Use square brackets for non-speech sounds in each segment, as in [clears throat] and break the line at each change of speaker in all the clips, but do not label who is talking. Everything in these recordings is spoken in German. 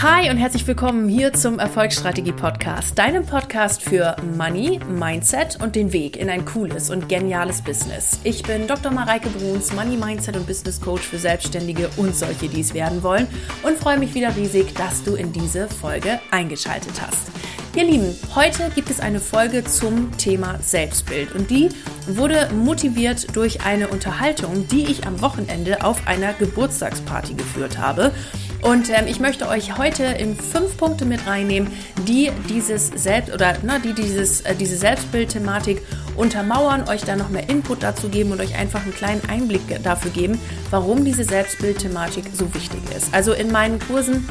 Hi und herzlich willkommen hier zum Erfolgsstrategie Podcast, deinem Podcast für Money, Mindset und den Weg in ein cooles und geniales Business. Ich bin Dr. Mareike Bruns, Money, Mindset und Business Coach für Selbstständige und solche, die es werden wollen und freue mich wieder riesig, dass du in diese Folge eingeschaltet hast. Ihr Lieben, heute gibt es eine Folge zum Thema Selbstbild und die wurde motiviert durch eine Unterhaltung, die ich am Wochenende auf einer Geburtstagsparty geführt habe. Und ähm, ich möchte euch heute in fünf Punkte mit reinnehmen, die dieses Selbst oder na, die dieses, äh, diese Selbstbildthematik untermauern, euch da noch mehr Input dazu geben und euch einfach einen kleinen Einblick dafür geben, warum diese Selbstbildthematik so wichtig ist. Also in meinen Kursen,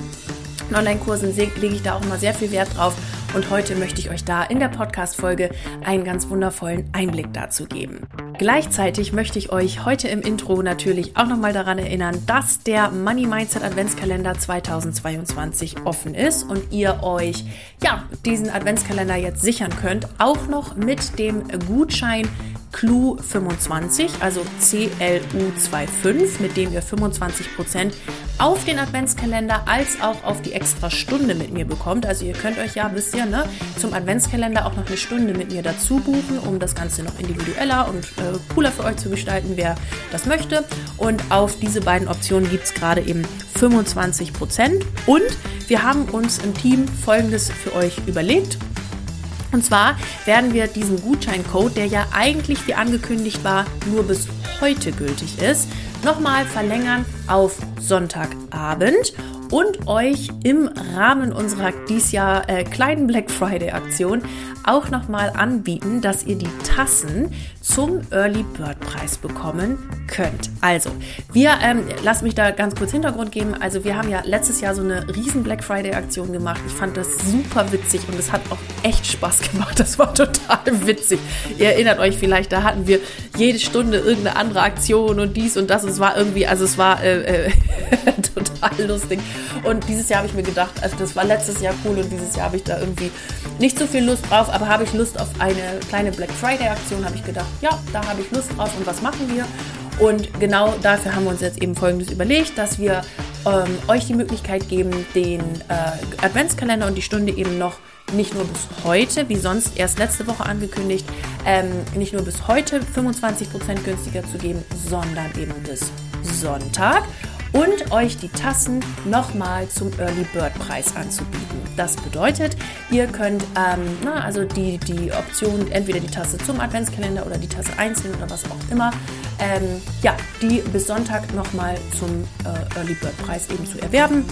Online-Kursen lege ich da auch immer sehr viel Wert drauf und heute möchte ich euch da in der Podcast-Folge einen ganz wundervollen Einblick dazu geben. Gleichzeitig möchte ich euch heute im Intro natürlich auch nochmal daran erinnern, dass der Money Mindset Adventskalender 2022 offen ist und ihr euch ja diesen Adventskalender jetzt sichern könnt, auch noch mit dem Gutschein CLU 25, also CLU25, mit dem ihr 25% auf den Adventskalender als auch auf die extra Stunde mit mir bekommt. Also ihr könnt euch ja, wisst ihr, ne, zum Adventskalender auch noch eine Stunde mit mir dazu buchen, um das Ganze noch individueller und äh, cooler für euch zu gestalten, wer das möchte. Und auf diese beiden Optionen gibt es gerade eben 25%. Und wir haben uns im Team Folgendes für euch überlegt. Und zwar werden wir diesen Gutscheincode, der ja eigentlich wie angekündigt war, nur bis heute gültig ist, nochmal verlängern auf Sonntagabend und euch im Rahmen unserer dies Jahr äh, kleinen Black Friday Aktion auch nochmal anbieten, dass ihr die Tassen zum Early Bird Preis bekommen könnt. Also, wir, ähm, lasst mich da ganz kurz Hintergrund geben. Also, wir haben ja letztes Jahr so eine riesen Black Friday Aktion gemacht. Ich fand das super witzig und es hat auch echt Spaß gemacht. Das war total witzig. Ihr erinnert euch vielleicht, da hatten wir jede Stunde irgendeine andere Aktion und dies und das. Es war irgendwie, also es war äh, äh, [laughs] total lustig. Und dieses Jahr habe ich mir gedacht, also das war letztes Jahr cool und dieses Jahr habe ich da irgendwie nicht so viel Lust drauf, aber habe ich Lust auf eine kleine Black Friday Aktion, habe ich gedacht, ja, da habe ich Lust drauf und was machen wir? Und genau dafür haben wir uns jetzt eben Folgendes überlegt, dass wir ähm, euch die Möglichkeit geben, den äh, Adventskalender und die Stunde eben noch nicht nur bis heute, wie sonst erst letzte Woche angekündigt, ähm, nicht nur bis heute 25% günstiger zu geben, sondern eben bis Sonntag und euch die Tassen nochmal zum Early Bird Preis anzubieten. Das bedeutet, ihr könnt ähm, na, also die, die Option, entweder die Tasse zum Adventskalender oder die Tasse einzeln oder was auch immer, ähm, ja, die bis Sonntag nochmal zum äh, Early Bird Preis eben zu erwerben.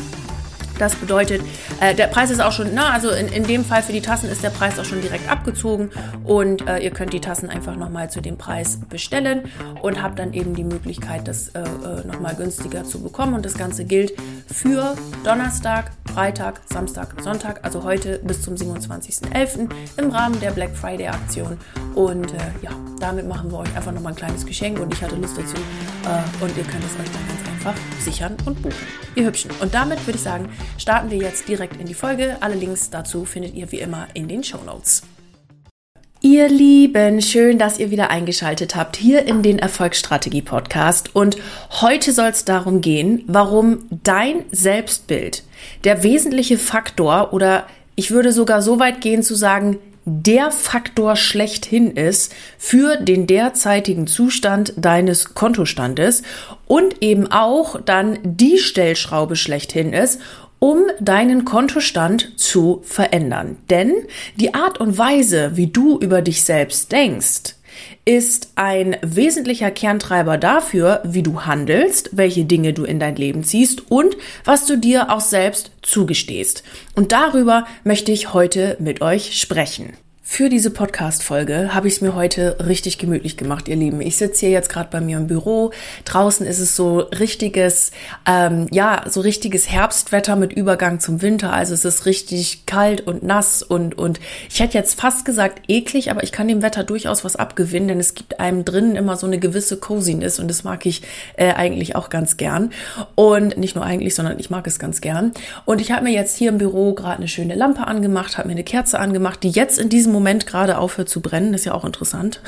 Das bedeutet, äh, der Preis ist auch schon, na, also in, in dem Fall für die Tassen ist der Preis auch schon direkt abgezogen und äh, ihr könnt die Tassen einfach nochmal zu dem Preis bestellen und habt dann eben die Möglichkeit, das äh, äh nochmal günstiger zu bekommen. Und das Ganze gilt für Donnerstag, Freitag, Samstag, Sonntag, also heute bis zum 27.11. im Rahmen der Black Friday Aktion. Und äh, ja, damit machen wir euch einfach nochmal ein kleines Geschenk und ich hatte Lust dazu äh, und ihr könnt es euch dann ganz einfach sichern und buchen. Ihr Hübschen. Und damit würde ich sagen, starten wir jetzt direkt in die Folge. Alle Links dazu findet ihr wie immer in den Show Notes. Ihr Lieben, schön, dass ihr wieder eingeschaltet habt hier in den Erfolgsstrategie Podcast. Und heute soll es darum gehen, warum dein Selbstbild der wesentliche Faktor oder ich würde sogar so weit gehen zu sagen, der Faktor schlechthin ist für den derzeitigen Zustand deines Kontostandes und eben auch dann die Stellschraube schlechthin ist, um deinen Kontostand zu verändern. Denn die Art und Weise, wie du über dich selbst denkst, ist ein wesentlicher Kerntreiber dafür, wie du handelst, welche Dinge du in dein Leben ziehst und was du dir auch selbst zugestehst. Und darüber möchte ich heute mit euch sprechen. Für diese Podcast-Folge habe ich es mir heute richtig gemütlich gemacht, ihr Lieben. Ich sitze hier jetzt gerade bei mir im Büro. Draußen ist es so richtiges, ähm, ja, so richtiges Herbstwetter mit Übergang zum Winter. Also es ist richtig kalt und nass und, und ich hätte jetzt fast gesagt eklig, aber ich kann dem Wetter durchaus was abgewinnen, denn es gibt einem drinnen immer so eine gewisse Coziness und das mag ich äh, eigentlich auch ganz gern. Und nicht nur eigentlich, sondern ich mag es ganz gern. Und ich habe mir jetzt hier im Büro gerade eine schöne Lampe angemacht, habe mir eine Kerze angemacht, die jetzt in diesem Moment gerade aufhört zu brennen, ist ja auch interessant.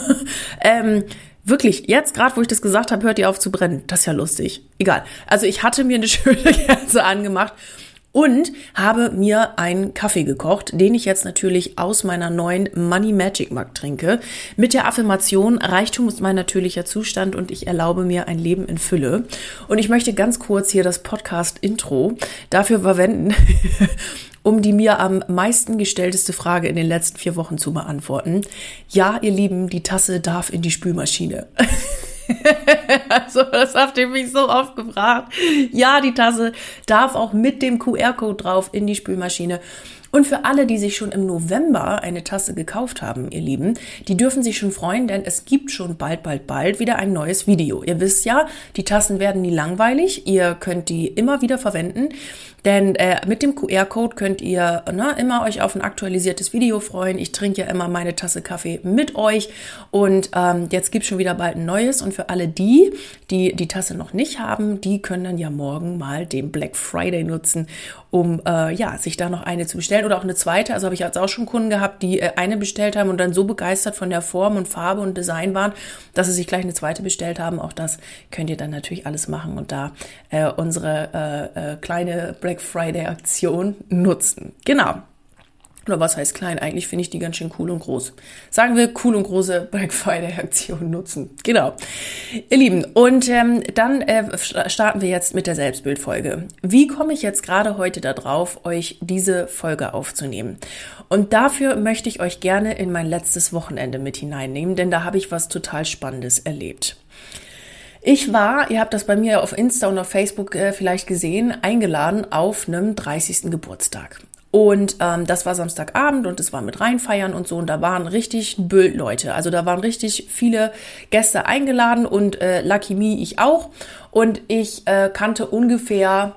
[laughs] ähm, wirklich, jetzt gerade, wo ich das gesagt habe, hört die auf zu brennen. Das ist ja lustig. Egal. Also ich hatte mir eine [laughs] schöne Kerze angemacht und habe mir einen Kaffee gekocht, den ich jetzt natürlich aus meiner neuen Money Magic Mug trinke, mit der Affirmation Reichtum ist mein natürlicher Zustand und ich erlaube mir ein Leben in Fülle. Und ich möchte ganz kurz hier das Podcast Intro dafür verwenden, [laughs] um die mir am meisten gestellteste Frage in den letzten vier Wochen zu beantworten. Ja, ihr Lieben, die Tasse darf in die Spülmaschine. [laughs] also, das habt ihr mich so oft gefragt. Ja, die Tasse darf auch mit dem QR-Code drauf in die Spülmaschine. Und für alle, die sich schon im November eine Tasse gekauft haben, ihr Lieben, die dürfen sich schon freuen, denn es gibt schon bald, bald, bald wieder ein neues Video. Ihr wisst ja, die Tassen werden nie langweilig. Ihr könnt die immer wieder verwenden. Denn äh, mit dem QR-Code könnt ihr ne, immer euch auf ein aktualisiertes Video freuen. Ich trinke ja immer meine Tasse Kaffee mit euch. Und ähm, jetzt gibt's schon wieder bald ein neues. Und für alle die, die die Tasse noch nicht haben, die können dann ja morgen mal den Black Friday nutzen, um äh, ja, sich da noch eine zu bestellen oder auch eine zweite. Also habe ich jetzt auch schon Kunden gehabt, die äh, eine bestellt haben und dann so begeistert von der Form und Farbe und Design waren, dass sie sich gleich eine zweite bestellt haben. Auch das könnt ihr dann natürlich alles machen und da äh, unsere äh, äh, kleine Black Black Friday Aktion nutzen. Genau. Oder was heißt klein? Eigentlich finde ich die ganz schön cool und groß. Sagen wir cool und große [laughs] Black Friday Aktion nutzen. Genau. Ihr Lieben, und ähm, dann äh, starten wir jetzt mit der Selbstbildfolge. Wie komme ich jetzt gerade heute darauf, euch diese Folge aufzunehmen? Und dafür möchte ich euch gerne in mein letztes Wochenende mit hineinnehmen, denn da habe ich was total Spannendes erlebt. Ich war, ihr habt das bei mir auf Insta und auf Facebook äh, vielleicht gesehen, eingeladen auf einem 30. Geburtstag. Und ähm, das war Samstagabend und es war mit reinfeiern und so. Und da waren richtig Bildleute. Also da waren richtig viele Gäste eingeladen und äh, Lucky Me, ich auch. Und ich äh, kannte ungefähr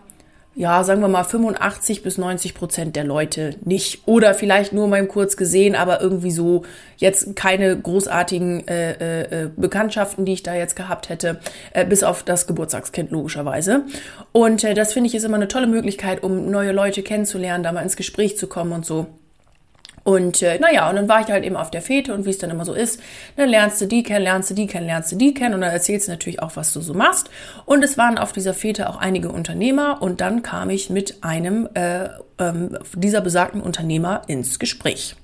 ja, sagen wir mal 85 bis 90 Prozent der Leute nicht. Oder vielleicht nur mal kurz gesehen, aber irgendwie so jetzt keine großartigen äh, äh, äh, Bekanntschaften, die ich da jetzt gehabt hätte, äh, bis auf das Geburtstagskind logischerweise. Und äh, das finde ich ist immer eine tolle Möglichkeit, um neue Leute kennenzulernen, da mal ins Gespräch zu kommen und so. Und äh, naja, und dann war ich halt eben auf der Fete und wie es dann immer so ist, dann lernst du die kennen, lernst du die kennen, lernst du die kennen und dann erzählst du natürlich auch, was du so machst. Und es waren auf dieser Fete auch einige Unternehmer und dann kam ich mit einem äh, ähm, dieser besagten Unternehmer ins Gespräch.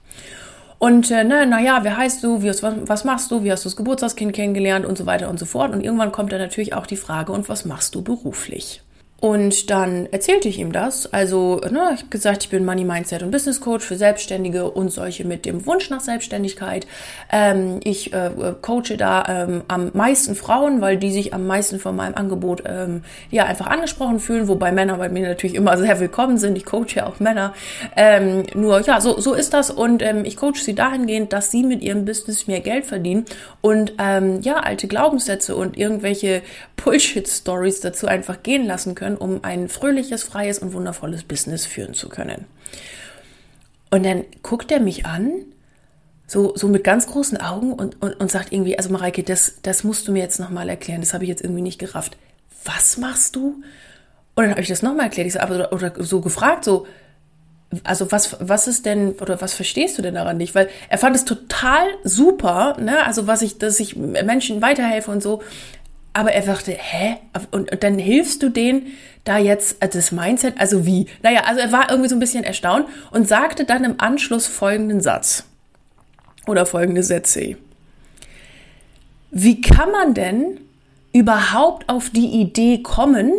Und äh, ne, naja, wer heißt du, wie, was, was machst du, wie hast du das Geburtstagskind kennengelernt und so weiter und so fort. Und irgendwann kommt dann natürlich auch die Frage, und was machst du beruflich? Und dann erzählte ich ihm das. Also, ne, ich habe gesagt, ich bin Money Mindset und Business Coach für Selbstständige und solche mit dem Wunsch nach Selbstständigkeit. Ähm, ich äh, coache da ähm, am meisten Frauen, weil die sich am meisten von meinem Angebot ähm, ja einfach angesprochen fühlen, wobei Männer bei mir natürlich immer sehr willkommen sind. Ich coache ja auch Männer. Ähm, nur ja, so, so ist das. Und ähm, ich coache sie dahingehend, dass sie mit ihrem Business mehr Geld verdienen und ähm, ja, alte Glaubenssätze und irgendwelche Bullshit-Stories dazu einfach gehen lassen können können, um ein fröhliches, freies und wundervolles Business führen zu können. Und dann guckt er mich an, so, so mit ganz großen Augen und, und, und sagt irgendwie, also Mareike, das, das musst du mir jetzt nochmal erklären, das habe ich jetzt irgendwie nicht gerafft. Was machst du? Und dann habe ich das nochmal erklärt, ich so, aber, oder so gefragt, so, also was, was ist denn, oder was verstehst du denn daran nicht? Weil er fand es total super, ne, also was ich, dass ich Menschen weiterhelfe und so, aber er dachte, hä? Und, und dann hilfst du denen da jetzt äh, das Mindset, also wie? Naja, also er war irgendwie so ein bisschen erstaunt und sagte dann im Anschluss folgenden Satz oder folgende Sätze. Wie kann man denn überhaupt auf die Idee kommen,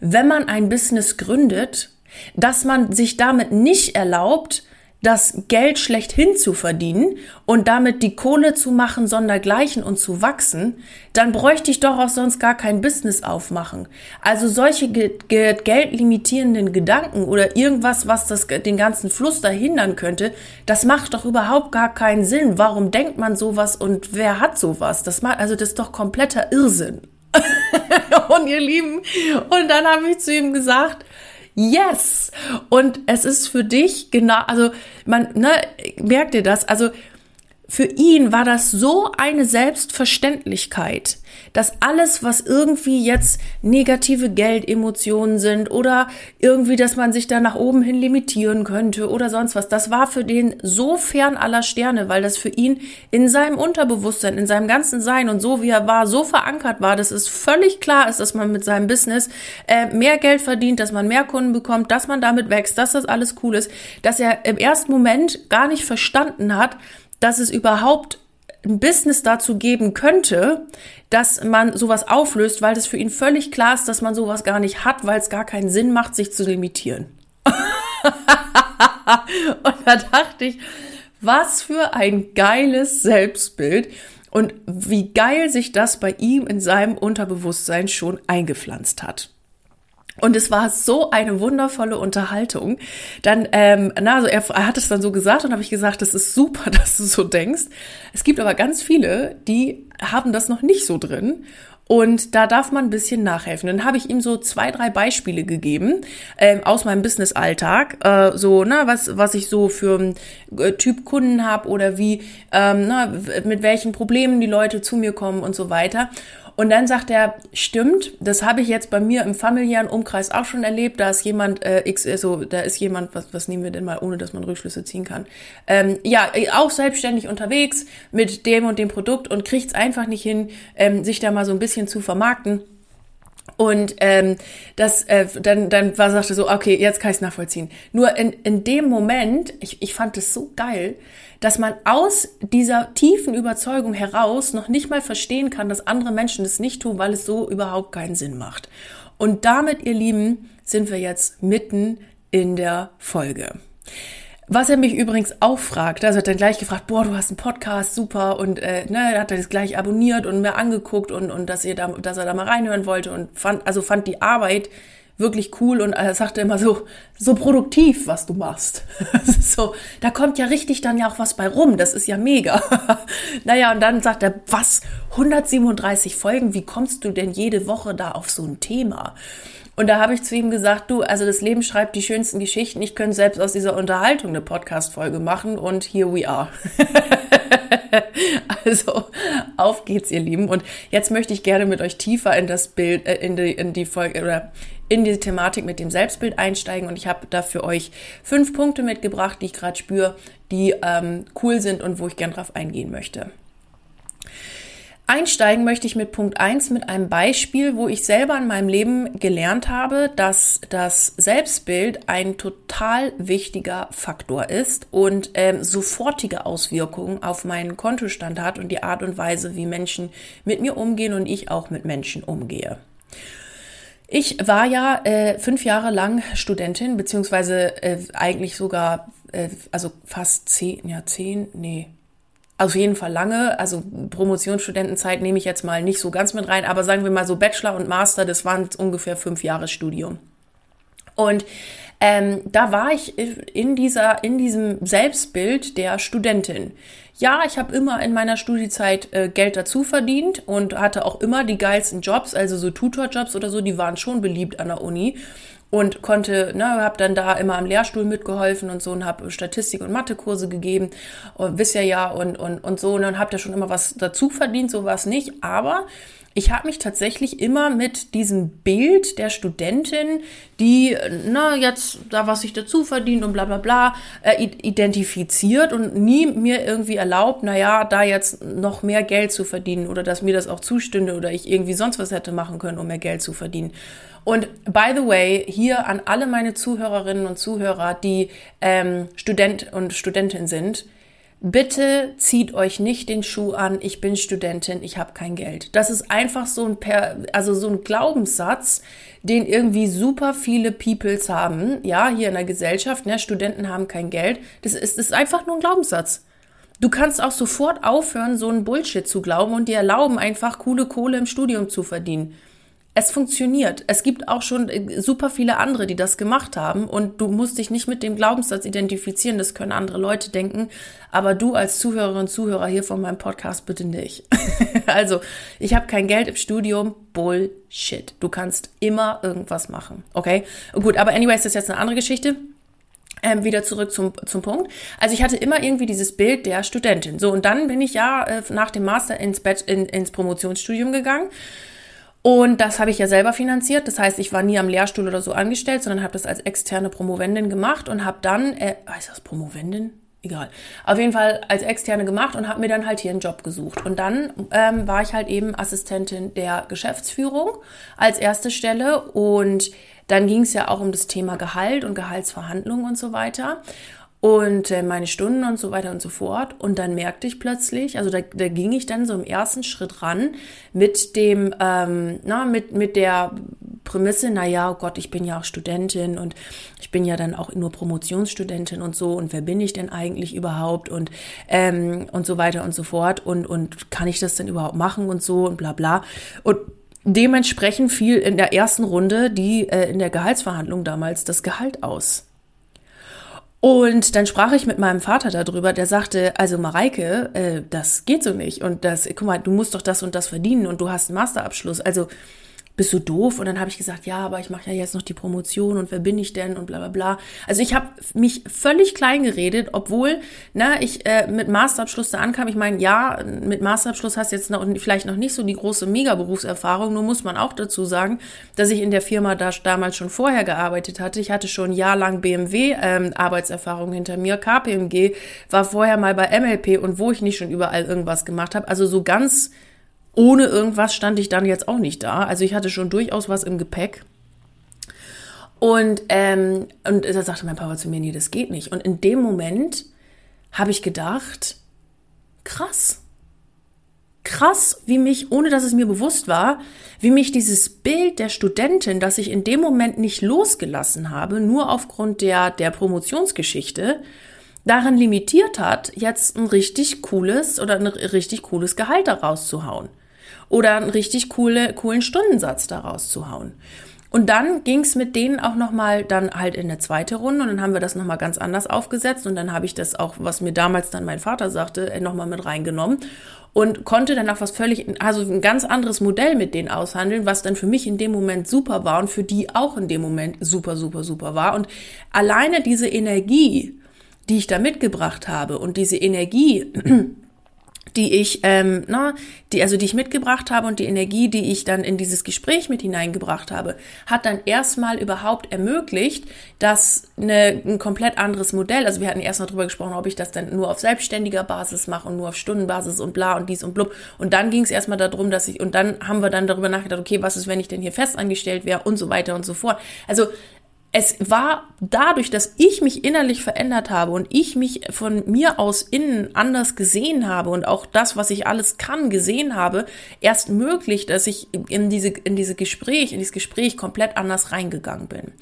wenn man ein Business gründet, dass man sich damit nicht erlaubt, das Geld schlechthin zu verdienen und damit die Kohle zu machen, sondergleichen und zu wachsen, dann bräuchte ich doch auch sonst gar kein Business aufmachen. Also solche ge ge geldlimitierenden Gedanken oder irgendwas, was das, den ganzen Fluss da hindern könnte, das macht doch überhaupt gar keinen Sinn. Warum denkt man sowas und wer hat sowas? Das macht, also das ist doch kompletter Irrsinn. [laughs] und ihr Lieben, und dann habe ich zu ihm gesagt, Yes! Und es ist für dich genau, also man, ne, merkt ihr das? Also für ihn war das so eine Selbstverständlichkeit, dass alles, was irgendwie jetzt negative Geldemotionen sind oder irgendwie, dass man sich da nach oben hin limitieren könnte oder sonst was, das war für den so fern aller Sterne, weil das für ihn in seinem Unterbewusstsein, in seinem ganzen Sein und so wie er war, so verankert war, dass es völlig klar ist, dass man mit seinem Business äh, mehr Geld verdient, dass man mehr Kunden bekommt, dass man damit wächst, dass das alles cool ist, dass er im ersten Moment gar nicht verstanden hat, dass es überhaupt ein Business dazu geben könnte, dass man sowas auflöst, weil das für ihn völlig klar ist, dass man sowas gar nicht hat, weil es gar keinen Sinn macht, sich zu limitieren. [laughs] und da dachte ich, was für ein geiles Selbstbild und wie geil sich das bei ihm in seinem Unterbewusstsein schon eingepflanzt hat. Und es war so eine wundervolle Unterhaltung. Dann, ähm, na, also er, er hat es dann so gesagt und habe ich gesagt, das ist super, [laughs] dass du so denkst. Es gibt aber ganz viele, die haben das noch nicht so drin. Und da darf man ein bisschen nachhelfen. Dann habe ich ihm so zwei, drei Beispiele gegeben ähm, aus meinem Business-Alltag. Äh, so, na, was, was ich so für äh, Typ Kunden habe oder wie, ähm, na, mit welchen Problemen die Leute zu mir kommen und so weiter. Und dann sagt er, stimmt, das habe ich jetzt bei mir im familiären Umkreis auch schon erlebt. Da ist jemand, äh, X, also da ist jemand, was, was nehmen wir denn mal, ohne dass man Rückschlüsse ziehen kann? Ähm, ja, auch selbstständig unterwegs mit dem und dem Produkt und kriegt es einfach nicht hin, ähm, sich da mal so ein bisschen zu vermarkten. Und ähm, das, äh, dann, dann war sagte so, okay, jetzt kann ich es nachvollziehen. Nur in, in dem Moment, ich, ich fand es so geil, dass man aus dieser tiefen Überzeugung heraus noch nicht mal verstehen kann, dass andere Menschen das nicht tun, weil es so überhaupt keinen Sinn macht. Und damit, ihr Lieben, sind wir jetzt mitten in der Folge. Was er mich übrigens auch fragt, also hat dann gleich gefragt, boah, du hast einen Podcast, super, und äh, ne, hat er das gleich abonniert und mir angeguckt und, und dass, ihr da, dass er da mal reinhören wollte und fand, also fand die Arbeit wirklich cool und er sagte immer so, so produktiv, was du machst. [laughs] so, da kommt ja richtig dann ja auch was bei rum, das ist ja mega. [laughs] naja, und dann sagt er, was, 137 Folgen, wie kommst du denn jede Woche da auf so ein Thema? Und da habe ich zu ihm gesagt, du, also das Leben schreibt die schönsten Geschichten. Ich könnte selbst aus dieser Unterhaltung eine Podcast-Folge machen und here we are. [laughs] also auf geht's, ihr Lieben. Und jetzt möchte ich gerne mit euch tiefer in das Bild, äh, in die, in die Folge oder in die Thematik mit dem Selbstbild einsteigen. Und ich habe da für euch fünf Punkte mitgebracht, die ich gerade spüre, die ähm, cool sind und wo ich gern drauf eingehen möchte. Einsteigen möchte ich mit Punkt 1 mit einem Beispiel, wo ich selber in meinem Leben gelernt habe, dass das Selbstbild ein total wichtiger Faktor ist und ähm, sofortige Auswirkungen auf meinen Kontostand hat und die Art und Weise, wie Menschen mit mir umgehen und ich auch mit Menschen umgehe. Ich war ja äh, fünf Jahre lang Studentin, beziehungsweise äh, eigentlich sogar, äh, also fast zehn, ja zehn, nee, auf jeden Fall lange. Also Promotionsstudentenzeit nehme ich jetzt mal nicht so ganz mit rein, aber sagen wir mal so Bachelor und Master, das waren ungefähr fünf Jahre Studium. Und ähm, da war ich in dieser, in diesem Selbstbild der Studentin. Ja, ich habe immer in meiner Studiezeit äh, Geld dazu verdient und hatte auch immer die geilsten Jobs, also so Tutorjobs oder so, die waren schon beliebt an der Uni und konnte, ne, habe dann da immer am Lehrstuhl mitgeholfen und so und habe Statistik- und Mathekurse gegeben, und wisst ihr ja und und und so und dann habt ihr schon immer was dazu verdient, sowas nicht, aber ich habe mich tatsächlich immer mit diesem Bild der Studentin, die, na, jetzt da was sich dazu verdient und bla bla bla, äh, identifiziert und nie mir irgendwie erlaubt, naja, da jetzt noch mehr Geld zu verdienen oder dass mir das auch zustünde oder ich irgendwie sonst was hätte machen können, um mehr Geld zu verdienen. Und by the way, hier an alle meine Zuhörerinnen und Zuhörer, die ähm, Student und Studentin sind, bitte zieht euch nicht den Schuh an, ich bin Studentin, ich habe kein Geld. Das ist einfach so ein, per, also so ein Glaubenssatz, den irgendwie super viele Peoples haben, ja, hier in der Gesellschaft, ne, Studenten haben kein Geld. Das ist, das ist einfach nur ein Glaubenssatz. Du kannst auch sofort aufhören, so einen Bullshit zu glauben und dir erlauben, einfach coole Kohle im Studium zu verdienen es funktioniert. Es gibt auch schon äh, super viele andere, die das gemacht haben und du musst dich nicht mit dem Glaubenssatz identifizieren, das können andere Leute denken, aber du als Zuhörerin und Zuhörer hier von meinem Podcast bitte nicht. [laughs] also, ich habe kein Geld im Studium, Bullshit. Du kannst immer irgendwas machen, okay? Gut, aber anyways, das ist jetzt eine andere Geschichte. ähm, wieder zurück zum, zum Punkt. Also ich hatte immer irgendwie dieses Bild der Studentin. So, und dann bin ich ja äh, nach dem Master ins, Bett, in, ins Promotionsstudium gegangen. Und das habe ich ja selber finanziert. Das heißt, ich war nie am Lehrstuhl oder so angestellt, sondern habe das als externe Promovendin gemacht und habe dann, äh, ist das Promovendin? Egal. Auf jeden Fall als externe gemacht und habe mir dann halt hier einen Job gesucht. Und dann ähm, war ich halt eben Assistentin der Geschäftsführung als erste Stelle und dann ging es ja auch um das Thema Gehalt und Gehaltsverhandlungen und so weiter und äh, meine Stunden und so weiter und so fort. Und dann merkte ich plötzlich, also da, da ging ich dann so im ersten Schritt ran mit dem, ähm, na, mit, mit der Prämisse, na ja, oh Gott, ich bin ja auch Studentin und ich bin ja dann auch nur Promotionsstudentin und so und wer bin ich denn eigentlich überhaupt und, ähm, und so weiter und so fort und, und kann ich das denn überhaupt machen und so und bla bla. Und Dementsprechend fiel in der ersten Runde die äh, in der Gehaltsverhandlung damals das Gehalt aus. Und dann sprach ich mit meinem Vater darüber, der sagte, also Mareike, äh, das geht so nicht. Und das, guck mal, du musst doch das und das verdienen und du hast einen Masterabschluss. Also bist du doof? Und dann habe ich gesagt, ja, aber ich mache ja jetzt noch die Promotion und wer bin ich denn und bla bla bla. Also ich habe mich völlig klein geredet, obwohl ne, ich äh, mit Masterabschluss da ankam. Ich meine, ja, mit Masterabschluss hast du jetzt noch, vielleicht noch nicht so die große Mega-Berufserfahrung, nur muss man auch dazu sagen, dass ich in der Firma da damals schon vorher gearbeitet hatte. Ich hatte schon ein Jahr lang BMW-Arbeitserfahrung ähm, hinter mir. KPMG war vorher mal bei MLP und wo ich nicht schon überall irgendwas gemacht habe. Also so ganz ohne irgendwas stand ich dann jetzt auch nicht da. Also ich hatte schon durchaus was im Gepäck. Und, ähm, und da sagte mein Papa zu mir, nee, das geht nicht. Und in dem Moment habe ich gedacht, krass. Krass, wie mich, ohne dass es mir bewusst war, wie mich dieses Bild der Studentin, das ich in dem Moment nicht losgelassen habe, nur aufgrund der, der Promotionsgeschichte, darin limitiert hat, jetzt ein richtig cooles oder ein richtig cooles Gehalt daraus zu hauen oder einen richtig coole, coolen Stundensatz daraus zu hauen. Und dann ging es mit denen auch nochmal dann halt in eine zweite Runde und dann haben wir das nochmal ganz anders aufgesetzt und dann habe ich das auch, was mir damals dann mein Vater sagte, äh, nochmal mit reingenommen und konnte dann auch was völlig, also ein ganz anderes Modell mit denen aushandeln, was dann für mich in dem Moment super war und für die auch in dem Moment super, super, super war. Und alleine diese Energie, die ich da mitgebracht habe und diese Energie, [clears throat] die ich, ähm, na, die, also die ich mitgebracht habe und die Energie, die ich dann in dieses Gespräch mit hineingebracht habe, hat dann erstmal überhaupt ermöglicht, dass eine, ein komplett anderes Modell, also wir hatten erstmal drüber gesprochen, ob ich das dann nur auf selbstständiger Basis mache und nur auf Stundenbasis und bla und dies und blub. Und dann ging es erstmal darum, dass ich, und dann haben wir dann darüber nachgedacht, okay, was ist, wenn ich denn hier festangestellt wäre und so weiter und so fort. Also es war dadurch, dass ich mich innerlich verändert habe und ich mich von mir aus innen anders gesehen habe und auch das, was ich alles kann, gesehen habe, erst möglich, dass ich in diese, in diese Gespräch, in dieses Gespräch komplett anders reingegangen bin.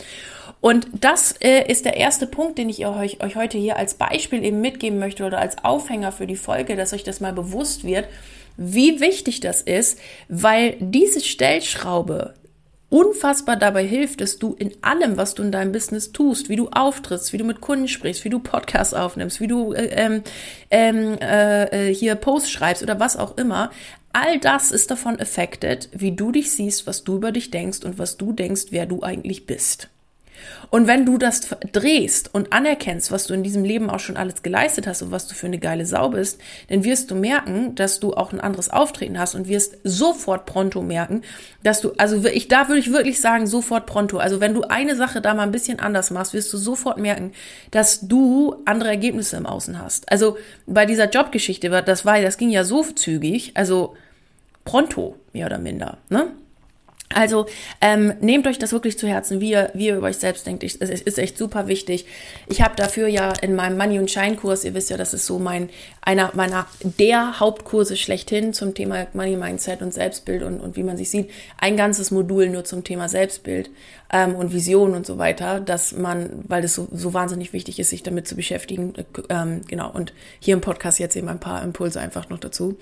Und das äh, ist der erste Punkt, den ich euch, euch heute hier als Beispiel eben mitgeben möchte oder als Aufhänger für die Folge, dass euch das mal bewusst wird, wie wichtig das ist, weil diese Stellschraube, unfassbar dabei hilft, dass du in allem, was du in deinem Business tust, wie du auftrittst, wie du mit Kunden sprichst, wie du Podcasts aufnimmst, wie du äh, ähm, ähm, äh, äh, hier Posts schreibst oder was auch immer, all das ist davon affected, wie du dich siehst, was du über dich denkst und was du denkst, wer du eigentlich bist. Und wenn du das drehst und anerkennst, was du in diesem Leben auch schon alles geleistet hast und was du für eine geile Sau bist, dann wirst du merken, dass du auch ein anderes Auftreten hast und wirst sofort pronto merken, dass du, also ich, da würde ich wirklich sagen, sofort pronto. Also wenn du eine Sache da mal ein bisschen anders machst, wirst du sofort merken, dass du andere Ergebnisse im Außen hast. Also bei dieser Jobgeschichte, das war, das ging ja so zügig, also pronto, mehr oder minder, ne? Also ähm, nehmt euch das wirklich zu Herzen, wie ihr, wie ihr über euch selbst denkt. Ich, es ist echt super wichtig. Ich habe dafür ja in meinem Money und Shine Kurs, ihr wisst ja, das ist so mein einer meiner der Hauptkurse schlechthin zum Thema Money Mindset und Selbstbild und, und wie man sich sieht, ein ganzes Modul nur zum Thema Selbstbild ähm, und Vision und so weiter, dass man, weil es so, so wahnsinnig wichtig ist, sich damit zu beschäftigen. Äh, ähm, genau. Und hier im Podcast jetzt eben ein paar Impulse einfach noch dazu.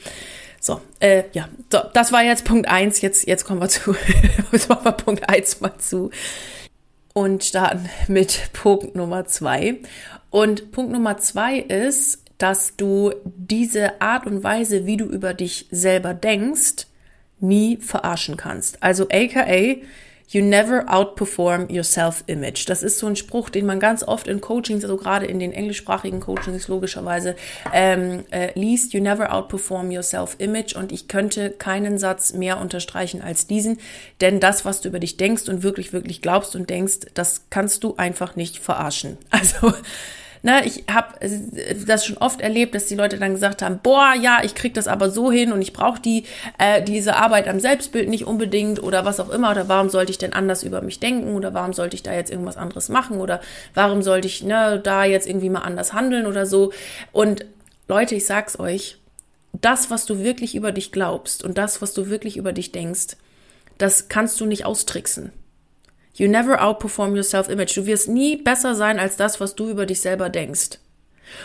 So, äh, ja, so, das war jetzt Punkt eins. Jetzt, jetzt kommen wir zu, [laughs] jetzt machen wir Punkt eins mal zu und starten mit Punkt Nummer zwei. Und Punkt Nummer zwei ist, dass du diese Art und Weise, wie du über dich selber denkst, nie verarschen kannst. Also aka, You never outperform your self-image. Das ist so ein Spruch, den man ganz oft in Coachings, also gerade in den englischsprachigen Coachings logischerweise ähm, äh, liest. You never outperform your self-image. Und ich könnte keinen Satz mehr unterstreichen als diesen, denn das, was du über dich denkst und wirklich, wirklich glaubst und denkst, das kannst du einfach nicht verarschen. [laughs] Also Ne, ich habe das schon oft erlebt, dass die Leute dann gesagt haben, boah, ja, ich krieg das aber so hin und ich brauche die äh, diese Arbeit am Selbstbild nicht unbedingt oder was auch immer oder warum sollte ich denn anders über mich denken oder warum sollte ich da jetzt irgendwas anderes machen oder warum sollte ich ne, da jetzt irgendwie mal anders handeln oder so. Und Leute, ich sag's euch, das, was du wirklich über dich glaubst und das, was du wirklich über dich denkst, das kannst du nicht austricksen. You never outperform your self-image. Du wirst nie besser sein als das, was du über dich selber denkst.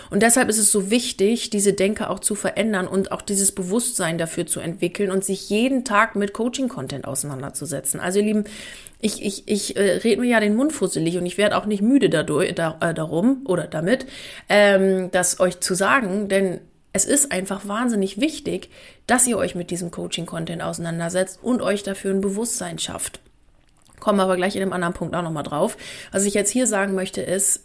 Und deshalb ist es so wichtig, diese Denke auch zu verändern und auch dieses Bewusstsein dafür zu entwickeln und sich jeden Tag mit Coaching-Content auseinanderzusetzen. Also ihr Lieben, ich, ich, ich äh, rede mir ja den Mund fusselig und ich werde auch nicht müde dadurch, da, äh, darum oder damit, ähm, das euch zu sagen, denn es ist einfach wahnsinnig wichtig, dass ihr euch mit diesem Coaching-Content auseinandersetzt und euch dafür ein Bewusstsein schafft. Kommen aber gleich in einem anderen Punkt auch nochmal drauf. Was ich jetzt hier sagen möchte ist,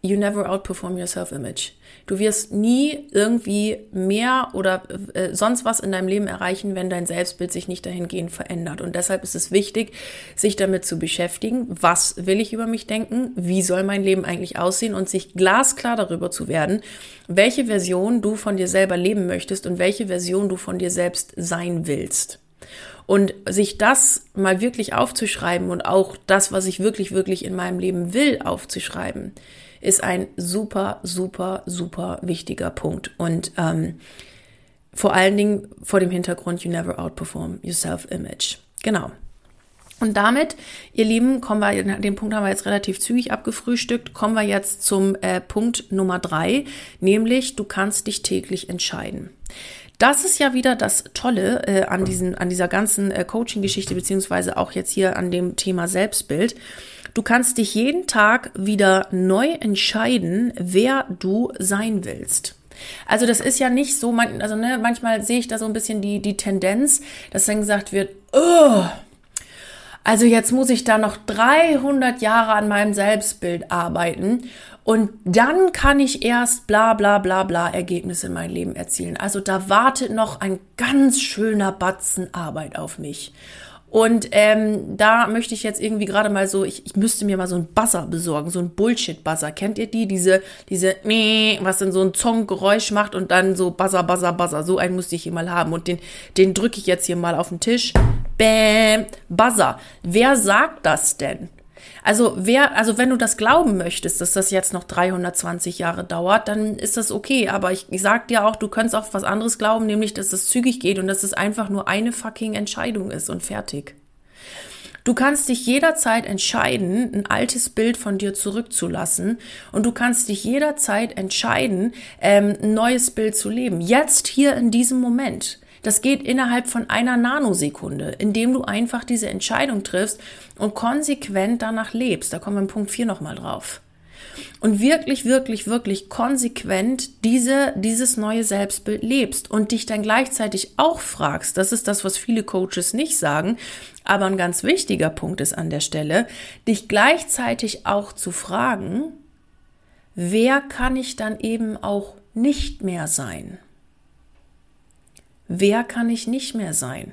you never outperform your self-image. Du wirst nie irgendwie mehr oder äh, sonst was in deinem Leben erreichen, wenn dein Selbstbild sich nicht dahingehend verändert. Und deshalb ist es wichtig, sich damit zu beschäftigen, was will ich über mich denken, wie soll mein Leben eigentlich aussehen und sich glasklar darüber zu werden, welche Version du von dir selber leben möchtest und welche Version du von dir selbst sein willst. Und sich das mal wirklich aufzuschreiben und auch das, was ich wirklich, wirklich in meinem Leben will, aufzuschreiben, ist ein super, super, super wichtiger Punkt. Und ähm, vor allen Dingen vor dem Hintergrund, you never outperform your self-image. Genau. Und damit, ihr Lieben, kommen wir, den Punkt haben wir jetzt relativ zügig abgefrühstückt, kommen wir jetzt zum äh, Punkt Nummer drei, nämlich du kannst dich täglich entscheiden. Das ist ja wieder das Tolle äh, an, diesen, an dieser ganzen äh, Coaching-Geschichte, beziehungsweise auch jetzt hier an dem Thema Selbstbild. Du kannst dich jeden Tag wieder neu entscheiden, wer du sein willst. Also das ist ja nicht so, also ne, manchmal sehe ich da so ein bisschen die, die Tendenz, dass dann gesagt wird, oh, also jetzt muss ich da noch 300 Jahre an meinem Selbstbild arbeiten und dann kann ich erst bla bla bla bla Ergebnisse in meinem Leben erzielen. Also da wartet noch ein ganz schöner Batzen Arbeit auf mich. Und ähm, da möchte ich jetzt irgendwie gerade mal so, ich, ich müsste mir mal so ein Buzzer besorgen, so ein Bullshit-Buzzer. Kennt ihr die? Diese, diese, was dann so ein Zong-Geräusch macht und dann so Buzzer, Buzzer, Buzzer. So einen musste ich hier mal haben. Und den, den drücke ich jetzt hier mal auf den Tisch. Bäm, Buzzer. Wer sagt das denn? Also wer, also wenn du das glauben möchtest, dass das jetzt noch 320 Jahre dauert, dann ist das okay. Aber ich, ich sag dir auch, du könntest auch was anderes glauben, nämlich, dass es zügig geht und dass es einfach nur eine fucking Entscheidung ist und fertig. Du kannst dich jederzeit entscheiden, ein altes Bild von dir zurückzulassen und du kannst dich jederzeit entscheiden, ähm, ein neues Bild zu leben. Jetzt hier in diesem Moment. Das geht innerhalb von einer Nanosekunde, indem du einfach diese Entscheidung triffst und konsequent danach lebst. Da kommen wir im Punkt 4 nochmal drauf. Und wirklich, wirklich, wirklich konsequent diese, dieses neue Selbstbild lebst und dich dann gleichzeitig auch fragst, das ist das, was viele Coaches nicht sagen, aber ein ganz wichtiger Punkt ist an der Stelle, dich gleichzeitig auch zu fragen, wer kann ich dann eben auch nicht mehr sein? Wer kann ich nicht mehr sein?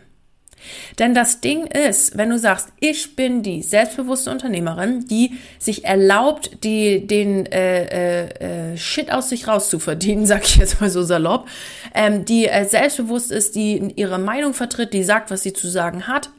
Denn das Ding ist, wenn du sagst, ich bin die selbstbewusste Unternehmerin, die sich erlaubt, die, den äh, äh, äh Shit aus sich rauszuverdienen, [laughs] sag ich jetzt mal so salopp, ähm, die äh, selbstbewusst ist, die ihre Meinung vertritt, die sagt, was sie zu sagen hat,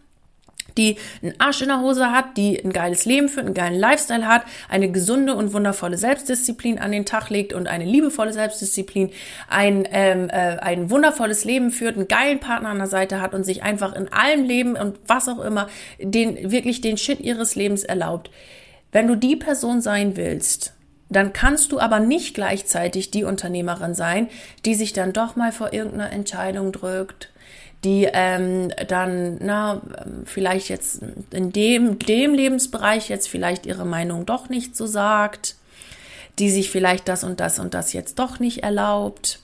die einen Arsch in der Hose hat, die ein geiles Leben führt, einen geilen Lifestyle hat, eine gesunde und wundervolle Selbstdisziplin an den Tag legt und eine liebevolle Selbstdisziplin, ein, ähm, äh, ein wundervolles Leben führt, einen geilen Partner an der Seite hat und sich einfach in allem Leben und was auch immer den wirklich den Shit ihres Lebens erlaubt. Wenn du die Person sein willst, dann kannst du aber nicht gleichzeitig die Unternehmerin sein, die sich dann doch mal vor irgendeiner Entscheidung drückt, die ähm, dann na, vielleicht jetzt in dem, dem Lebensbereich jetzt vielleicht ihre Meinung doch nicht so sagt, die sich vielleicht das und das und das jetzt doch nicht erlaubt,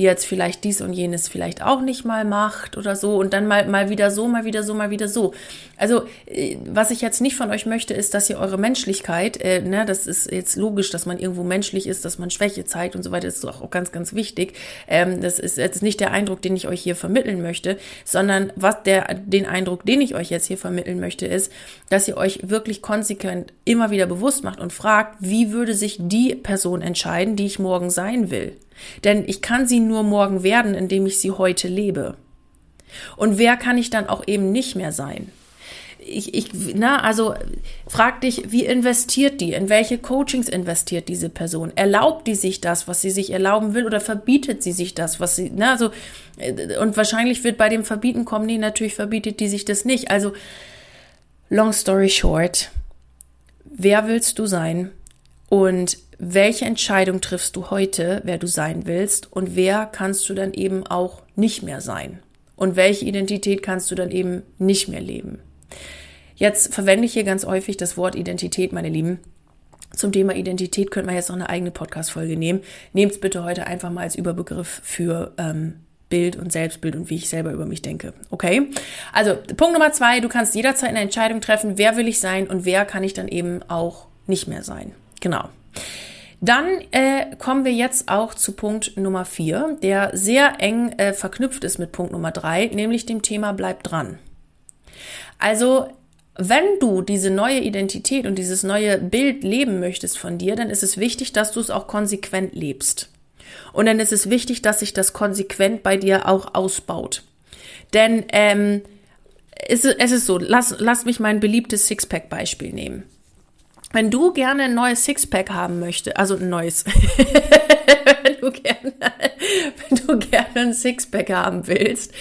die jetzt vielleicht dies und jenes vielleicht auch nicht mal macht oder so und dann mal, mal wieder so, mal wieder so, mal wieder so. Also, äh, was ich jetzt nicht von euch möchte, ist, dass ihr eure Menschlichkeit, äh, ne, das ist jetzt logisch, dass man irgendwo menschlich ist, dass man Schwäche zeigt und so weiter, ist auch ganz, ganz wichtig. Ähm, das ist jetzt nicht der Eindruck, den ich euch hier vermitteln möchte, sondern was der, den Eindruck, den ich euch jetzt hier vermitteln möchte, ist, dass ihr euch wirklich konsequent immer wieder bewusst macht und fragt, wie würde sich die Person entscheiden, die ich morgen sein will? Denn ich kann sie nur morgen werden, indem ich sie heute lebe. Und wer kann ich dann auch eben nicht mehr sein? Ich, ich, na, also frag dich, wie investiert die? In welche Coachings investiert diese Person? Erlaubt die sich das, was sie sich erlauben will, oder verbietet sie sich das, was sie, na, also, und wahrscheinlich wird bei dem Verbieten kommen, nee, natürlich verbietet die sich das nicht. Also, long story short, wer willst du sein? Und welche Entscheidung triffst du heute, wer du sein willst und wer kannst du dann eben auch nicht mehr sein? Und welche Identität kannst du dann eben nicht mehr leben? Jetzt verwende ich hier ganz häufig das Wort Identität, meine Lieben. Zum Thema Identität könnte man jetzt noch eine eigene Podcast-Folge nehmen. Nehmt es bitte heute einfach mal als Überbegriff für ähm, Bild und Selbstbild und wie ich selber über mich denke. Okay? Also, Punkt Nummer zwei, du kannst jederzeit eine Entscheidung treffen, wer will ich sein und wer kann ich dann eben auch nicht mehr sein. Genau. Dann äh, kommen wir jetzt auch zu Punkt Nummer vier, der sehr eng äh, verknüpft ist mit Punkt Nummer drei, nämlich dem Thema bleib dran. Also wenn du diese neue Identität und dieses neue Bild leben möchtest von dir, dann ist es wichtig, dass du es auch konsequent lebst. Und dann ist es wichtig, dass sich das konsequent bei dir auch ausbaut. Denn ähm, es, es ist so, lass, lass mich mein beliebtes Sixpack-Beispiel nehmen. Wenn du gerne ein neues Sixpack haben möchtest, also ein neues, [laughs] wenn, du gerne, wenn du gerne ein Sixpack haben willst.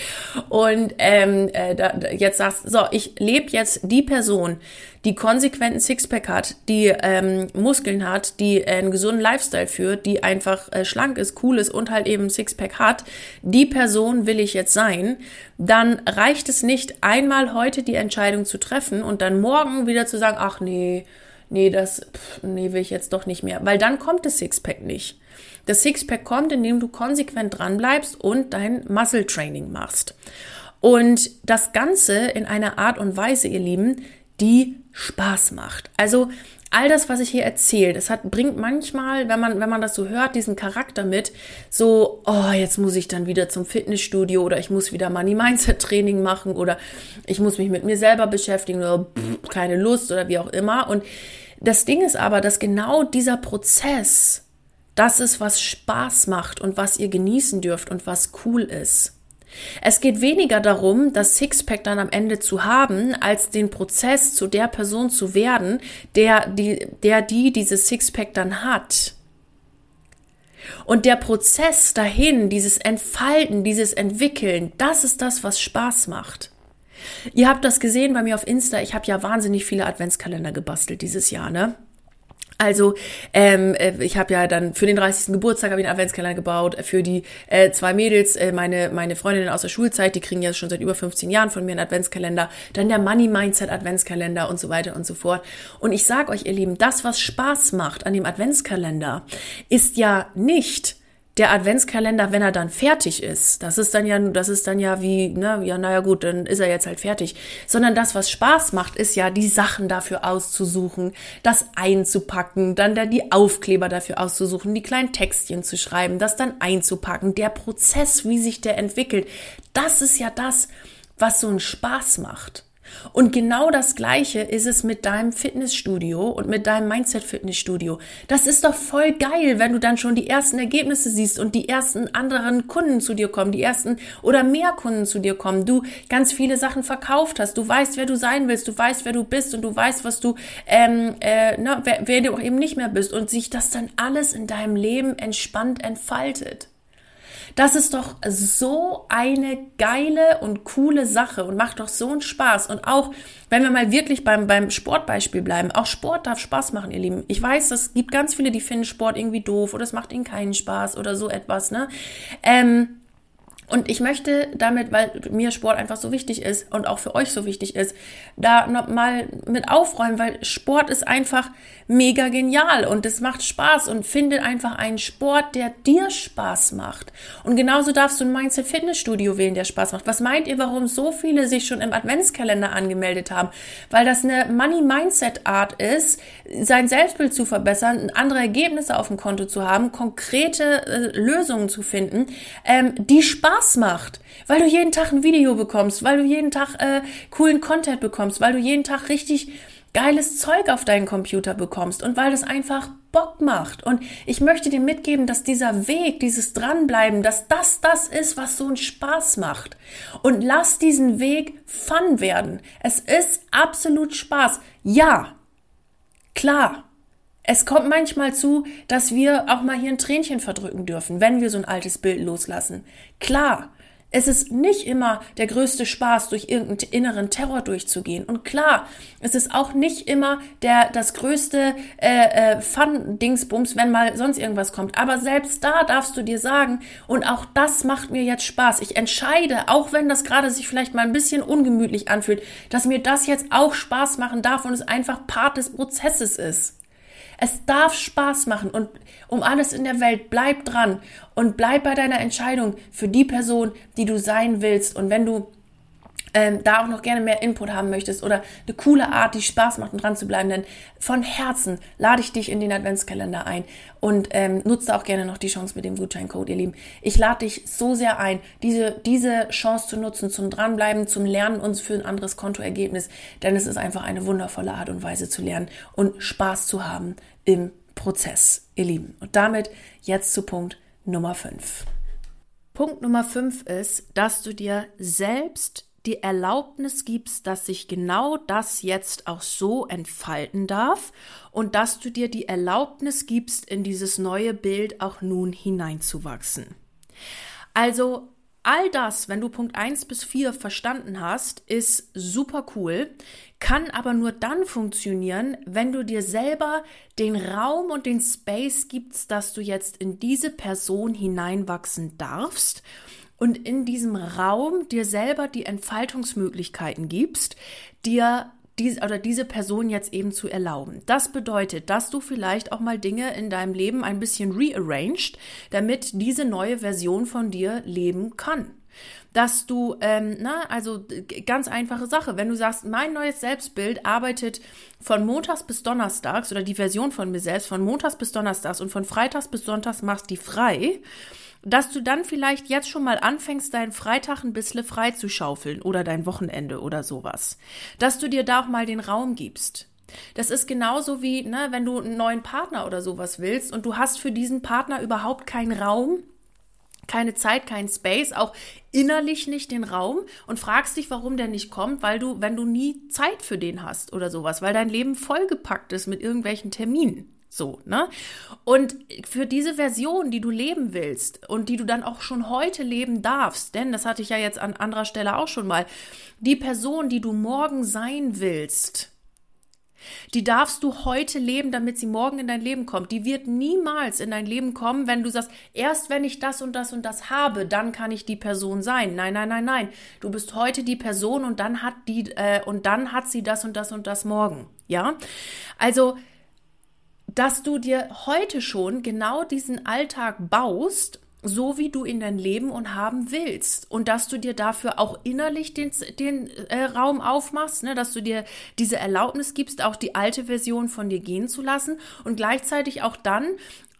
Und ähm, äh, da, jetzt sagst, so, ich lebe jetzt die Person, die konsequenten Sixpack hat, die ähm, Muskeln hat, die äh, einen gesunden Lifestyle führt, die einfach äh, schlank ist, cool ist und halt eben Sixpack hat, die Person will ich jetzt sein, dann reicht es nicht, einmal heute die Entscheidung zu treffen und dann morgen wieder zu sagen, ach nee, nee, das, pff, nee, will ich jetzt doch nicht mehr. Weil dann kommt das Sixpack nicht. Das Sixpack kommt, indem du konsequent dran bleibst und dein Muscle Training machst. Und das Ganze in einer Art und Weise, ihr Lieben, die Spaß macht. Also all das, was ich hier erzähle, das hat, bringt manchmal, wenn man, wenn man das so hört, diesen Charakter mit, so, oh, jetzt muss ich dann wieder zum Fitnessstudio oder ich muss wieder Money Mindset Training machen oder ich muss mich mit mir selber beschäftigen oder pff, keine Lust oder wie auch immer. Und das Ding ist aber, dass genau dieser Prozess, das ist, was Spaß macht und was ihr genießen dürft und was cool ist. Es geht weniger darum, das Sixpack dann am Ende zu haben, als den Prozess zu der Person zu werden, der die, der die dieses Sixpack dann hat. Und der Prozess dahin, dieses Entfalten, dieses Entwickeln, das ist das, was Spaß macht. Ihr habt das gesehen bei mir auf Insta. Ich habe ja wahnsinnig viele Adventskalender gebastelt dieses Jahr, ne? Also ähm, äh, ich habe ja dann für den 30. Geburtstag ich einen Adventskalender gebaut, für die äh, zwei Mädels, äh, meine, meine Freundinnen aus der Schulzeit, die kriegen ja schon seit über 15 Jahren von mir einen Adventskalender, dann der Money Mindset Adventskalender und so weiter und so fort. Und ich sage euch, ihr Lieben, das, was Spaß macht an dem Adventskalender, ist ja nicht der Adventskalender, wenn er dann fertig ist, das ist dann ja, das ist dann ja wie, ne, ja, naja gut, dann ist er jetzt halt fertig. Sondern das, was Spaß macht, ist ja, die Sachen dafür auszusuchen, das einzupacken, dann da die Aufkleber dafür auszusuchen, die kleinen Textchen zu schreiben, das dann einzupacken, der Prozess, wie sich der entwickelt. Das ist ja das, was so einen Spaß macht. Und genau das Gleiche ist es mit deinem Fitnessstudio und mit deinem Mindset-Fitnessstudio. Das ist doch voll geil, wenn du dann schon die ersten Ergebnisse siehst und die ersten anderen Kunden zu dir kommen, die ersten oder mehr Kunden zu dir kommen. Du ganz viele Sachen verkauft hast. Du weißt, wer du sein willst. Du weißt, wer du bist und du weißt, was du, ähm, äh, ne, wer, wer du auch eben nicht mehr bist und sich das dann alles in deinem Leben entspannt entfaltet. Das ist doch so eine geile und coole Sache und macht doch so einen Spaß. Und auch, wenn wir mal wirklich beim, beim Sportbeispiel bleiben, auch Sport darf Spaß machen, ihr Lieben. Ich weiß, es gibt ganz viele, die finden Sport irgendwie doof oder es macht ihnen keinen Spaß oder so etwas, ne? Ähm, Und ich möchte damit, weil mir Sport einfach so wichtig ist und auch für euch so wichtig ist, da nochmal mit aufräumen, weil Sport ist einfach mega genial und es macht Spaß und finde einfach einen Sport, der dir Spaß macht. Und genauso darfst du ein Mindset Fitnessstudio wählen, der Spaß macht. Was meint ihr, warum so viele sich schon im Adventskalender angemeldet haben? Weil das eine Money Mindset Art ist, sein Selbstbild zu verbessern, andere Ergebnisse auf dem Konto zu haben, konkrete äh, Lösungen zu finden, ähm, die Spaß macht, weil du jeden Tag ein Video bekommst, weil du jeden Tag äh, coolen Content bekommst, weil du jeden Tag richtig geiles Zeug auf deinen Computer bekommst und weil das einfach Bock macht. Und ich möchte dir mitgeben, dass dieser Weg, dieses Dranbleiben, dass das das ist, was so einen Spaß macht. Und lass diesen Weg fun werden. Es ist absolut Spaß. Ja, klar. Es kommt manchmal zu, dass wir auch mal hier ein Tränchen verdrücken dürfen, wenn wir so ein altes Bild loslassen. Klar. Es ist nicht immer der größte Spaß, durch irgendeinen inneren Terror durchzugehen. Und klar, es ist auch nicht immer der, das größte äh, äh, Fun-Dingsbums, wenn mal sonst irgendwas kommt. Aber selbst da darfst du dir sagen, und auch das macht mir jetzt Spaß. Ich entscheide, auch wenn das gerade sich vielleicht mal ein bisschen ungemütlich anfühlt, dass mir das jetzt auch Spaß machen darf und es einfach Part des Prozesses ist. Es darf Spaß machen und um alles in der Welt, bleib dran und bleib bei deiner Entscheidung für die Person, die du sein willst. Und wenn du ähm, da auch noch gerne mehr Input haben möchtest oder eine coole Art, die Spaß macht, um dran zu bleiben, dann von Herzen lade ich dich in den Adventskalender ein und ähm, nutze auch gerne noch die Chance mit dem Gutscheincode, ihr Lieben. Ich lade dich so sehr ein, diese, diese Chance zu nutzen, zum Dranbleiben, zum Lernen und für ein anderes Kontoergebnis, denn es ist einfach eine wundervolle Art und Weise zu lernen und Spaß zu haben im Prozess, ihr Lieben. Und damit jetzt zu Punkt Nummer 5. Punkt Nummer 5 ist, dass du dir selbst die Erlaubnis gibst, dass sich genau das jetzt auch so entfalten darf und dass du dir die Erlaubnis gibst, in dieses neue Bild auch nun hineinzuwachsen. Also all das, wenn du Punkt 1 bis 4 verstanden hast, ist super cool, kann aber nur dann funktionieren, wenn du dir selber den Raum und den Space gibst, dass du jetzt in diese Person hineinwachsen darfst und in diesem Raum dir selber die Entfaltungsmöglichkeiten gibst, dir diese, oder diese Person jetzt eben zu erlauben. Das bedeutet, dass du vielleicht auch mal Dinge in deinem Leben ein bisschen rearranged, damit diese neue Version von dir leben kann dass du, ähm, na, also ganz einfache Sache, wenn du sagst, mein neues Selbstbild arbeitet von Montags bis Donnerstags oder die Version von mir selbst von Montags bis Donnerstags und von Freitags bis Sonntags machst die frei, dass du dann vielleicht jetzt schon mal anfängst, deinen Freitag ein bisschen frei zu schaufeln oder dein Wochenende oder sowas. Dass du dir da auch mal den Raum gibst. Das ist genauso wie, ne, wenn du einen neuen Partner oder sowas willst und du hast für diesen Partner überhaupt keinen Raum, keine Zeit, keinen Space, auch innerlich nicht den Raum und fragst dich, warum der nicht kommt, weil du, wenn du nie Zeit für den hast oder sowas, weil dein Leben vollgepackt ist mit irgendwelchen Terminen. So, ne? Und für diese Version, die du leben willst und die du dann auch schon heute leben darfst, denn das hatte ich ja jetzt an anderer Stelle auch schon mal, die Person, die du morgen sein willst, die darfst du heute leben, damit sie morgen in dein Leben kommt. Die wird niemals in dein Leben kommen, wenn du sagst, erst wenn ich das und das und das habe, dann kann ich die Person sein. Nein, nein, nein, nein. Du bist heute die Person und dann hat die äh, und dann hat sie das und das und das morgen. Ja, also dass du dir heute schon genau diesen Alltag baust, so wie du in dein Leben und haben willst. Und dass du dir dafür auch innerlich den, den äh, Raum aufmachst, ne? dass du dir diese Erlaubnis gibst, auch die alte Version von dir gehen zu lassen und gleichzeitig auch dann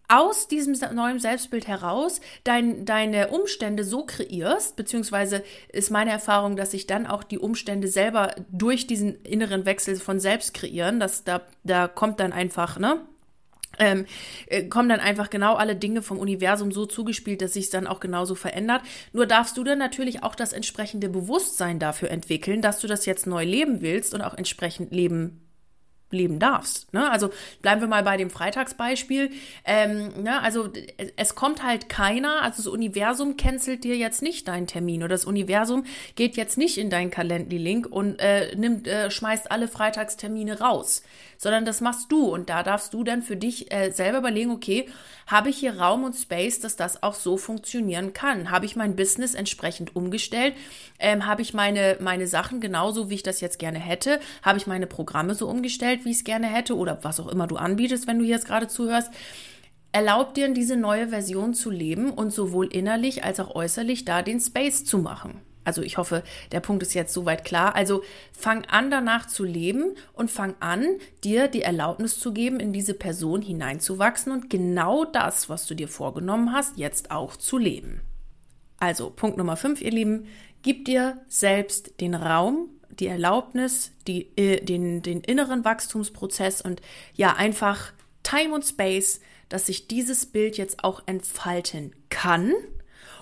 aus diesem neuen Selbstbild heraus dein, deine Umstände so kreierst, beziehungsweise ist meine Erfahrung, dass sich dann auch die Umstände selber durch diesen inneren Wechsel von selbst kreieren, dass da, da kommt dann einfach, ne? Ähm, äh, kommen dann einfach genau alle Dinge vom Universum so zugespielt, dass sich dann auch genauso verändert. Nur darfst du dann natürlich auch das entsprechende Bewusstsein dafür entwickeln, dass du das jetzt neu leben willst und auch entsprechend leben leben darfst. Ne? Also bleiben wir mal bei dem Freitagsbeispiel. Ähm, ne? Also es kommt halt keiner, also das Universum cancelt dir jetzt nicht deinen Termin oder das Universum geht jetzt nicht in deinen Calendly-Link und äh, nimmt, äh, schmeißt alle Freitagstermine raus, sondern das machst du und da darfst du dann für dich äh, selber überlegen, okay, habe ich hier Raum und Space, dass das auch so funktionieren kann? Habe ich mein Business entsprechend umgestellt? Ähm, habe ich meine, meine Sachen genauso, wie ich das jetzt gerne hätte? Habe ich meine Programme so umgestellt, wie ich es gerne hätte? Oder was auch immer du anbietest, wenn du jetzt gerade zuhörst? Erlaubt dir, diese neue Version zu leben und sowohl innerlich als auch äußerlich da den Space zu machen. Also ich hoffe, der Punkt ist jetzt soweit klar. Also fang an danach zu leben und fang an, dir die Erlaubnis zu geben, in diese Person hineinzuwachsen und genau das, was du dir vorgenommen hast, jetzt auch zu leben. Also Punkt Nummer 5, ihr Lieben, gib dir selbst den Raum, die Erlaubnis, die, äh, den, den inneren Wachstumsprozess und ja, einfach Time und Space, dass sich dieses Bild jetzt auch entfalten kann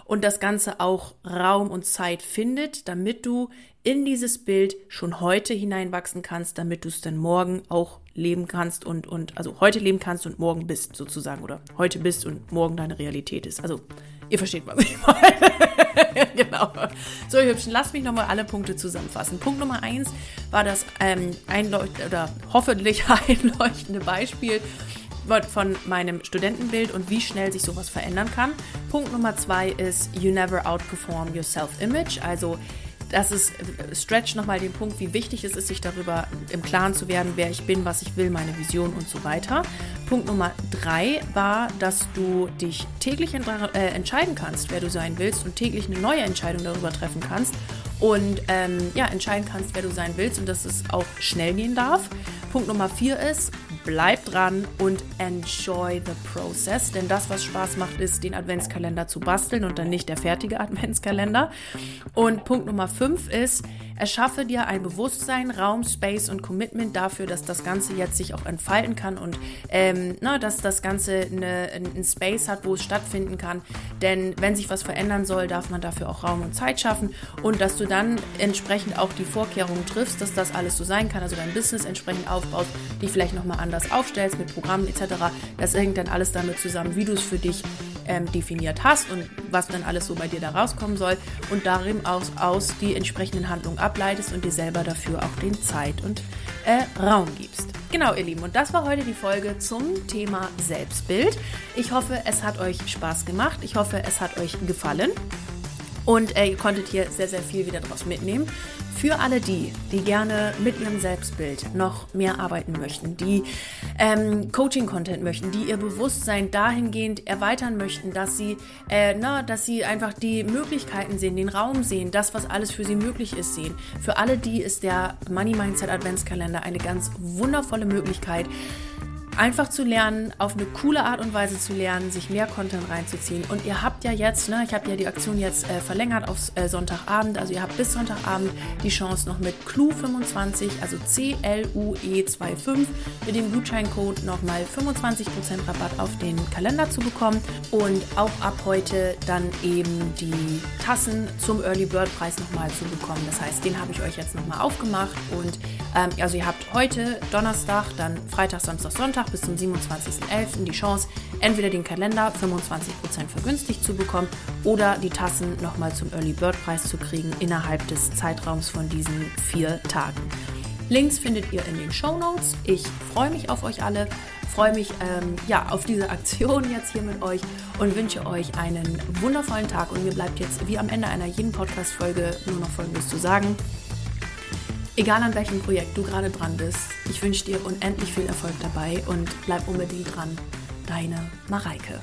und das Ganze auch Raum und Zeit findet, damit du in dieses Bild schon heute hineinwachsen kannst, damit du es dann morgen auch leben kannst und, und also heute leben kannst und morgen bist sozusagen oder heute bist und morgen deine Realität ist. Also ihr versteht, was ich meine. [laughs] genau. So, ihr Hübschen, lasst mich nochmal alle Punkte zusammenfassen. Punkt Nummer eins war das ähm, einleucht oder hoffentlich [laughs] einleuchtende Beispiel von meinem Studentenbild und wie schnell sich sowas verändern kann. Punkt Nummer zwei ist, you never outperform your self-image. Also das ist, stretch nochmal den Punkt, wie wichtig es ist, sich darüber im Klaren zu werden, wer ich bin, was ich will, meine Vision und so weiter. Punkt Nummer drei war, dass du dich täglich äh, entscheiden kannst, wer du sein willst und täglich eine neue Entscheidung darüber treffen kannst und ähm, ja, entscheiden kannst, wer du sein willst und dass es auch schnell gehen darf. Punkt Nummer vier ist, bleib dran und enjoy the process. Denn das, was Spaß macht, ist, den Adventskalender zu basteln und dann nicht der fertige [laughs] Adventskalender. Und Punkt Nummer fünf ist, erschaffe dir ein Bewusstsein, Raum, Space und Commitment dafür, dass das Ganze jetzt sich auch entfalten kann und ähm, na, dass das Ganze eine, einen Space hat, wo es stattfinden kann. Denn wenn sich was verändern soll, darf man dafür auch Raum und Zeit schaffen und dass du dann entsprechend auch die Vorkehrungen triffst, dass das alles so sein kann, also dein Business entsprechend aufbaust, dich vielleicht nochmal anders aufstellst mit Programmen etc. Das hängt dann alles damit zusammen, wie du es für dich ähm, definiert hast und was dann alles so bei dir da rauskommen soll und darin aus, aus die entsprechenden Handlungen ableitest und dir selber dafür auch den Zeit und äh, Raum gibst. Genau, ihr Lieben, und das war heute die Folge zum Thema Selbstbild. Ich hoffe, es hat euch Spaß gemacht. Ich hoffe, es hat euch gefallen. Und äh, ihr konntet hier sehr, sehr viel wieder draus mitnehmen. Für alle die, die gerne mit ihrem Selbstbild noch mehr arbeiten möchten, die ähm, Coaching-Content möchten, die ihr Bewusstsein dahingehend erweitern möchten, dass sie, äh, na, dass sie einfach die Möglichkeiten sehen, den Raum sehen, das, was alles für sie möglich ist, sehen. Für alle die ist der Money Mindset Adventskalender eine ganz wundervolle Möglichkeit, einfach zu lernen, auf eine coole Art und Weise zu lernen, sich mehr Content reinzuziehen. Und ihr habt ja jetzt, ne, ich habe ja die Aktion jetzt äh, verlängert auf äh, Sonntagabend, also ihr habt bis Sonntagabend die Chance noch mit CLUE25, also C-L-U-E 25, mit dem Gutscheincode nochmal 25% Rabatt auf den Kalender zu bekommen und auch ab heute dann eben die Tassen zum Early Bird Preis nochmal zu bekommen. Das heißt, den habe ich euch jetzt nochmal aufgemacht und ähm, also ihr habt heute Donnerstag, dann Freitag, Samstag, Sonntag bis zum 27.11. die Chance, entweder den Kalender 25% vergünstigt zu bekommen oder die Tassen nochmal zum Early Bird Preis zu kriegen innerhalb des Zeitraums von diesen vier Tagen. Links findet ihr in den Show Notes. Ich freue mich auf euch alle, freue mich ähm, ja, auf diese Aktion [laughs] jetzt hier mit euch und wünsche euch einen wundervollen Tag. Und mir bleibt jetzt wie am Ende einer jeden Podcast-Folge nur noch Folgendes zu sagen. Egal an welchem Projekt du gerade dran bist, ich wünsche dir unendlich viel Erfolg dabei und bleib unbedingt dran. Deine Mareike.